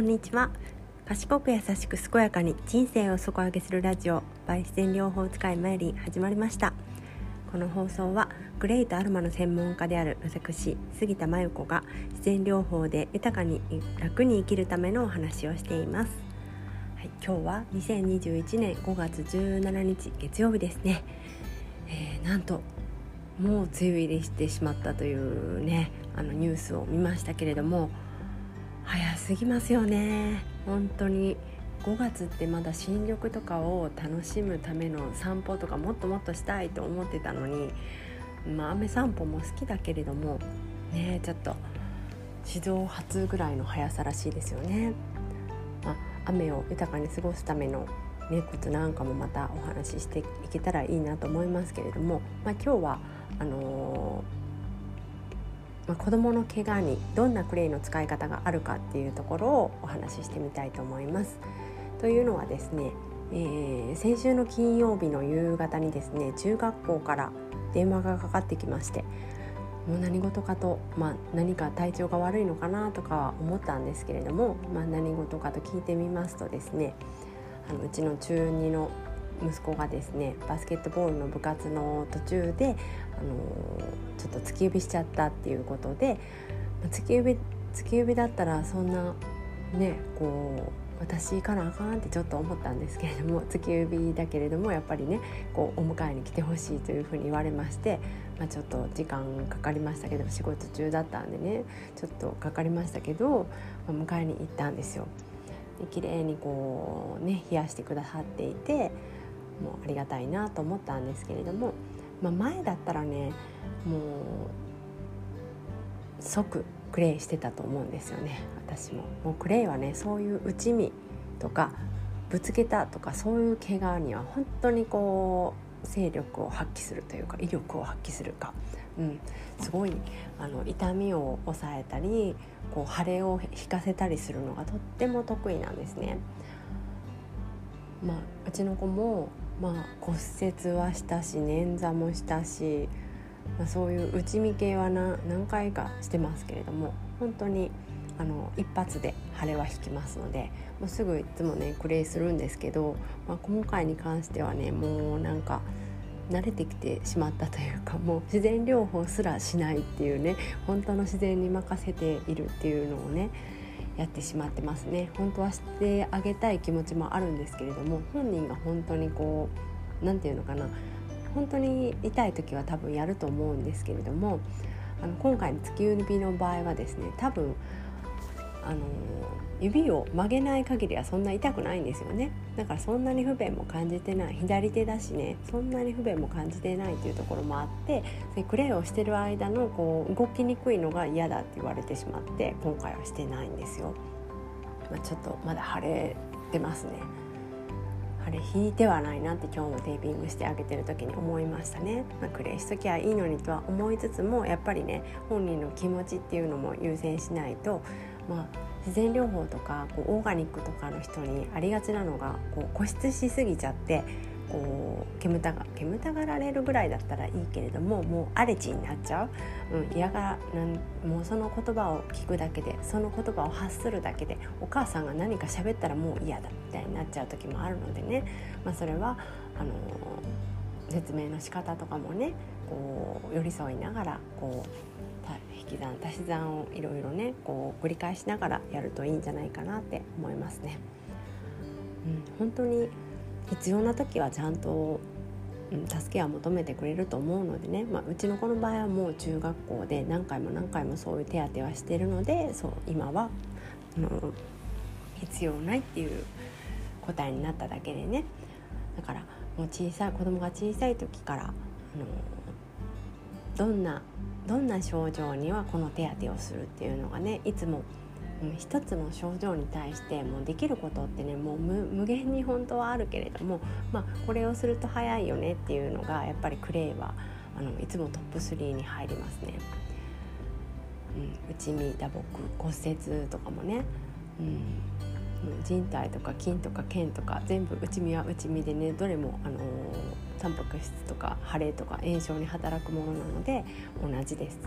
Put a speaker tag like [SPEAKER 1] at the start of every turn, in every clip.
[SPEAKER 1] んにちは。賢く優しく健やかに人生を底上げするラジオバイ自然療法使いマイリー始まりました。この放送はグレイとアロマの専門家である私杉田真由子が自然療法で豊かに楽に生きるためのお話をしています。はい、今日は2021年5月17日月曜日ですね、えー、なんともう梅雨入りしてしまったというねあのニュースを見ましたけれども早すぎますよね本当に5月ってまだ新緑とかを楽しむための散歩とかもっともっとしたいと思ってたのにまあ雨散歩も好きだけれどもねちょっと史上初ぐらいの速さらしいですよね。まあ、雨を豊かに過ごすためのね、コツなんかもまたお話ししていけたらいいなと思いますけれども、まあ、今日はあのまあ、子どもの怪我にどんなクレイの使い方があるかっていうところをお話ししてみたいと思います。というのはですね、えー、先週の金曜日の夕方にですね中学校から電話がかかってきましてもう何事かと、まあ、何か体調が悪いのかなとかは思ったんですけれども、まあ、何事かと聞いてみますとですねあのうちの中2の息子がですねバスケットボールの部活の途中で、あのちょっと突き指しちゃったっていうことで突き指突き指だったらそんなねこう私かなあかんってちょっと思ったんですけれども 突き指だけれどもやっぱりねこうお迎えに来てほしいというふうに言われまして、まあ、ちょっと時間かかりましたけど仕事中だったんでねちょっとかかりましたけど、まあ、迎えに行ったんですよ。綺麗にこうね冷やしてくださっていてもうありがたいなと思ったんですけれども、まあ、前だったらねもう即クレイしてたと思うんですよね私も。もうクレイはねそういう内身とかぶつけたとかそういう怪我には本当にこう勢力を発揮するというか威力を発揮するか、うん、すごいあの痛みを抑えたりこう腫れを引かせたりするのがとっても得意なんですね。まあ、うちの子もまあ、骨折はしたし捻挫もしたし、まあ、そういう内身系は何何回かしてますけれども本当にあの一発で腫れは引きますのでもうすぐいつもねクレイするんですけど、まあ、今回に関してはねもうなんか慣れてきてしまったというかもう自然療法すらしないっていうね本当の自然に任せているっていうのをねやってしまってますね。本当はしてあげたい気持ちもあるんですけれども本人が本当にこう何て言うのかな。本当に痛い時は多分やると思うんですけれどもあの今回の月指の場合はですね多分あの指を曲げない限りはそんな痛くないんですよね。だからそんなに不便も感じてない。左手だしね。そんなに不便も感じてないっていうところもあってクレイをしてる間のこう動きにくいのが嫌だって言われてしまって今回はしてないんですよ、まあ、ちょっとまだ腫れてますね。あれ引いてはないなって今日もテーピングしてあげてる時に思いましたね、まあ、クレイしときゃいいのにとは思いつつもやっぱりね本人の気持ちっていうのも優先しないとまあ自然療法とかこうオーガニックとかの人にありがちなのがこう固執しすぎちゃってこう煙たが煙たがられるぐらいだったらいいけれどももうアレチになっちゃう、うん、嫌がなんもうその言葉を聞くだけでその言葉を発するだけでお母さんが何か喋ったらもう嫌だみたいになっちゃう時もあるのでね、まあ、それはあの説明の仕方とかもねこう寄り添いながらこう引き算足し算をいろいろねこう繰り返しながらやるといいんじゃないかなって思いますね。うん、本当に必要な時はちゃんと、うん、助けは求めてくれると思うのでね、まあ、うちの子の場合はもう中学校で何回も何回もそういう手当はしてるのでそう今はあの必要ないっていう答えになっただけでねだからもう小さい子供が小さい時からあのどんなどんな症状にはこの手当てをするっていうのがねいつも、うん、一つの症状に対してもうできることってねもう無限に本当はあるけれども、まあ、これをすると早いよねっていうのがやっぱりクレイはあのいつもトップ3に入りますね。うん、内身打撲骨折とかもね、うん、人体とか筋とか腱とか全部内身は内身でねどれも、あのー、タンパク質とか腫れとか炎症に働くものなので同じです、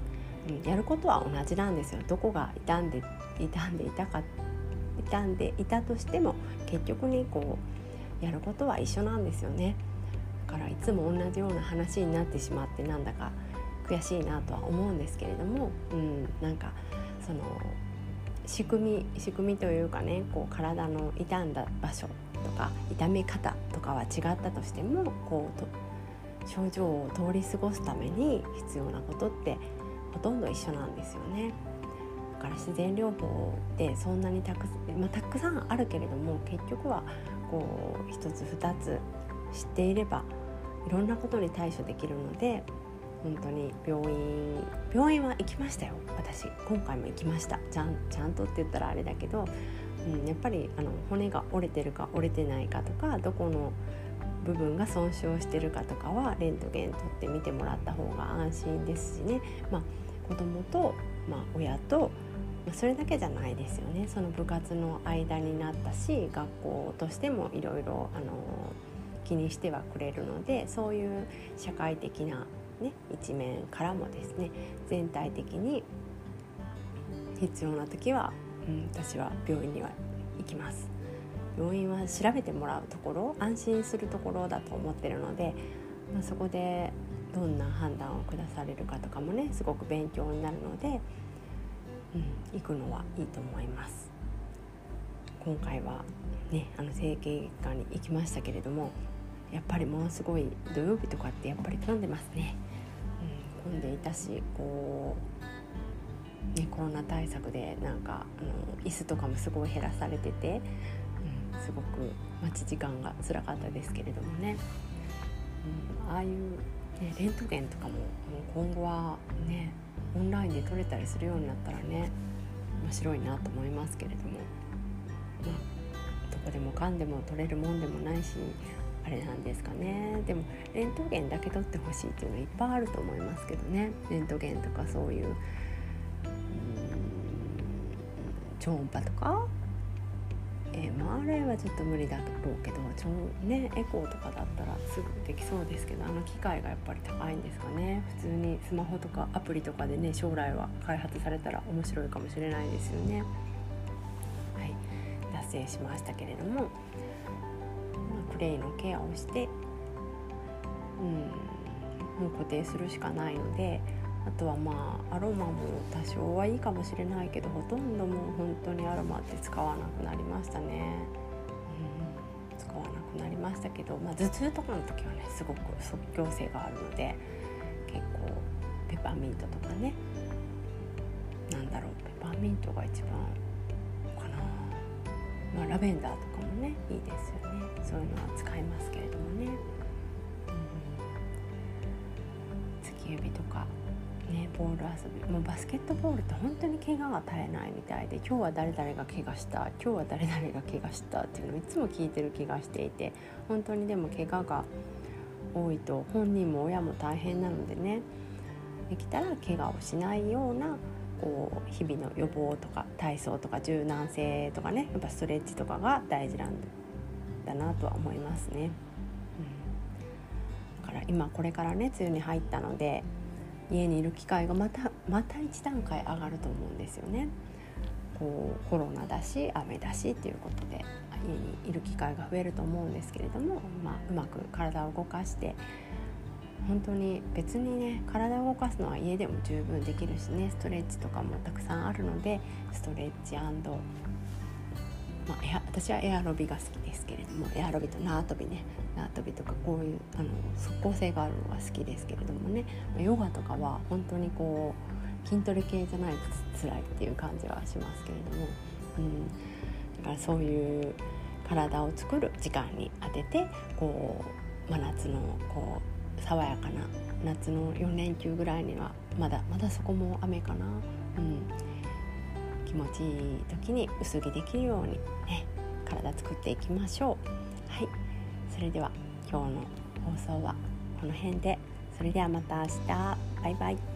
[SPEAKER 1] うん、やることは同じなんですよ。どこが傷んで傷んでいたか傷んでいたとしても結局ねこうやることは一緒なんですよね。だからいつも同じような話になってしまってなんだか悔しいなとは思うんですけれども、うん、なんかその仕組み仕組みというかねこう体の傷んだ場所とか痛め方とかは違ったとしてもこうと症状を通り過ごすために必要なことってほとんど一緒なんですよね。だから自然療法ってそんなにたく,、まあ、たくさんあるけれども結局はこう一つ二つ知っていればいろんなことに対処できるので本当に病院病院は行きましたよ私今回も行きましたちゃんちゃんとって言ったらあれだけど、うん、やっぱりあの骨が折れてるか折れてないかとかどこの部分が損傷してるかとかはレントゲン取って見てもらった方が安心ですしね、まあ、子供と、まあ、親と、まあ、それだけじゃないですよね。その部活の間になったし学校としてもいろいろ気にしてはくれるのでそういう社会的な、ね、一面からもですね全体的に必要な時は、うん、私は病院には行きます。病院は調べてもらうところ安心するところだと思ってるので、まあ、そこでどんな判断を下されるかとかもねすごく勉強になるので、うん、行くのはいいと思います。今回はねあの整形外科に行きましたけれどもやっぱりものすごい土曜日とかってやっぱり混んでますね、うん、混んでいたしこう、ね、コロナ対策でなんかあの椅子とかもすごい減らされててうんすごく待ち時間が辛かったですけれどもね、うん、ああいう、ね、レントゲンとかも今後はねオンラインで撮れたりするようになったらね面白いなと思いますけれども、まあ、どこでもかんでも撮れるもんでもないしあれなんですかね。でもレントゲンだけ撮ってほしいっていうのはいっぱいあると思いますけどね。レントゲンとかそういう超音波とか？えー、まあ、あれはちょっと無理だろうけどちょ、ね、エコーとかだったらすぐできそうですけどあの機械がやっぱり高いんですかね普通にスマホとかアプリとかでね将来は開発されたら面白いかもしれないですよね。はい、脱線しましたけれども、まあ、クレイのケアをして、うん、もう固定するしかないので。あとはまあアロマも多少はいいかもしれないけどほとんどもう本当にアロマって使わなくなりましたね、うん、使わなくなりましたけど、まあ、頭痛とかの時はねすごく即興性があるので結構ペパーミントとかねなんだろうペパーミントが一番かな、まあ、ラベンダーとかもねいいですよね。そういうのは使いますけれどもね、うん、月指とかね、ボール遊びもうバスケットボールって本当に怪我が絶えないみたいで今日は誰々が怪我した今日は誰々が怪我したっていうのをいつも聞いてる気がしていて本当にでも怪我が多いと本人も親も大変なのでねできたら怪我をしないようなこう日々の予防とか体操とか柔軟性とかねやっぱストレッチとかが大事なんだなとは思いますね。うん、だから今これからね梅雨に入ったので家にいる機会がまたまた一段階上がると思うんですよね。こうコロナだし雨だしっていうことで家にいる機会が増えると思うんですけれども、まあ、うまく体を動かして本当に別にね体を動かすのは家でも十分できるしねストレッチとかもたくさんあるのでストレッチまあ、私はエアロビが好きですけれどもエアロビと縄跳びね縄跳びとかこういうあの即効性があるのが好きですけれどもねヨガとかは本当にこう筋トレ系じゃないとつ辛いっていう感じはしますけれども、うん、だからそういう体を作る時間に当ててこう真夏のこう爽やかな夏の4連休ぐらいにはまだまだそこも雨かな。うん気持ちいい時に薄着できるようにね体作っていきましょう。はい。それでは今日の放送はこの辺で。それではまた明日。バイバイ。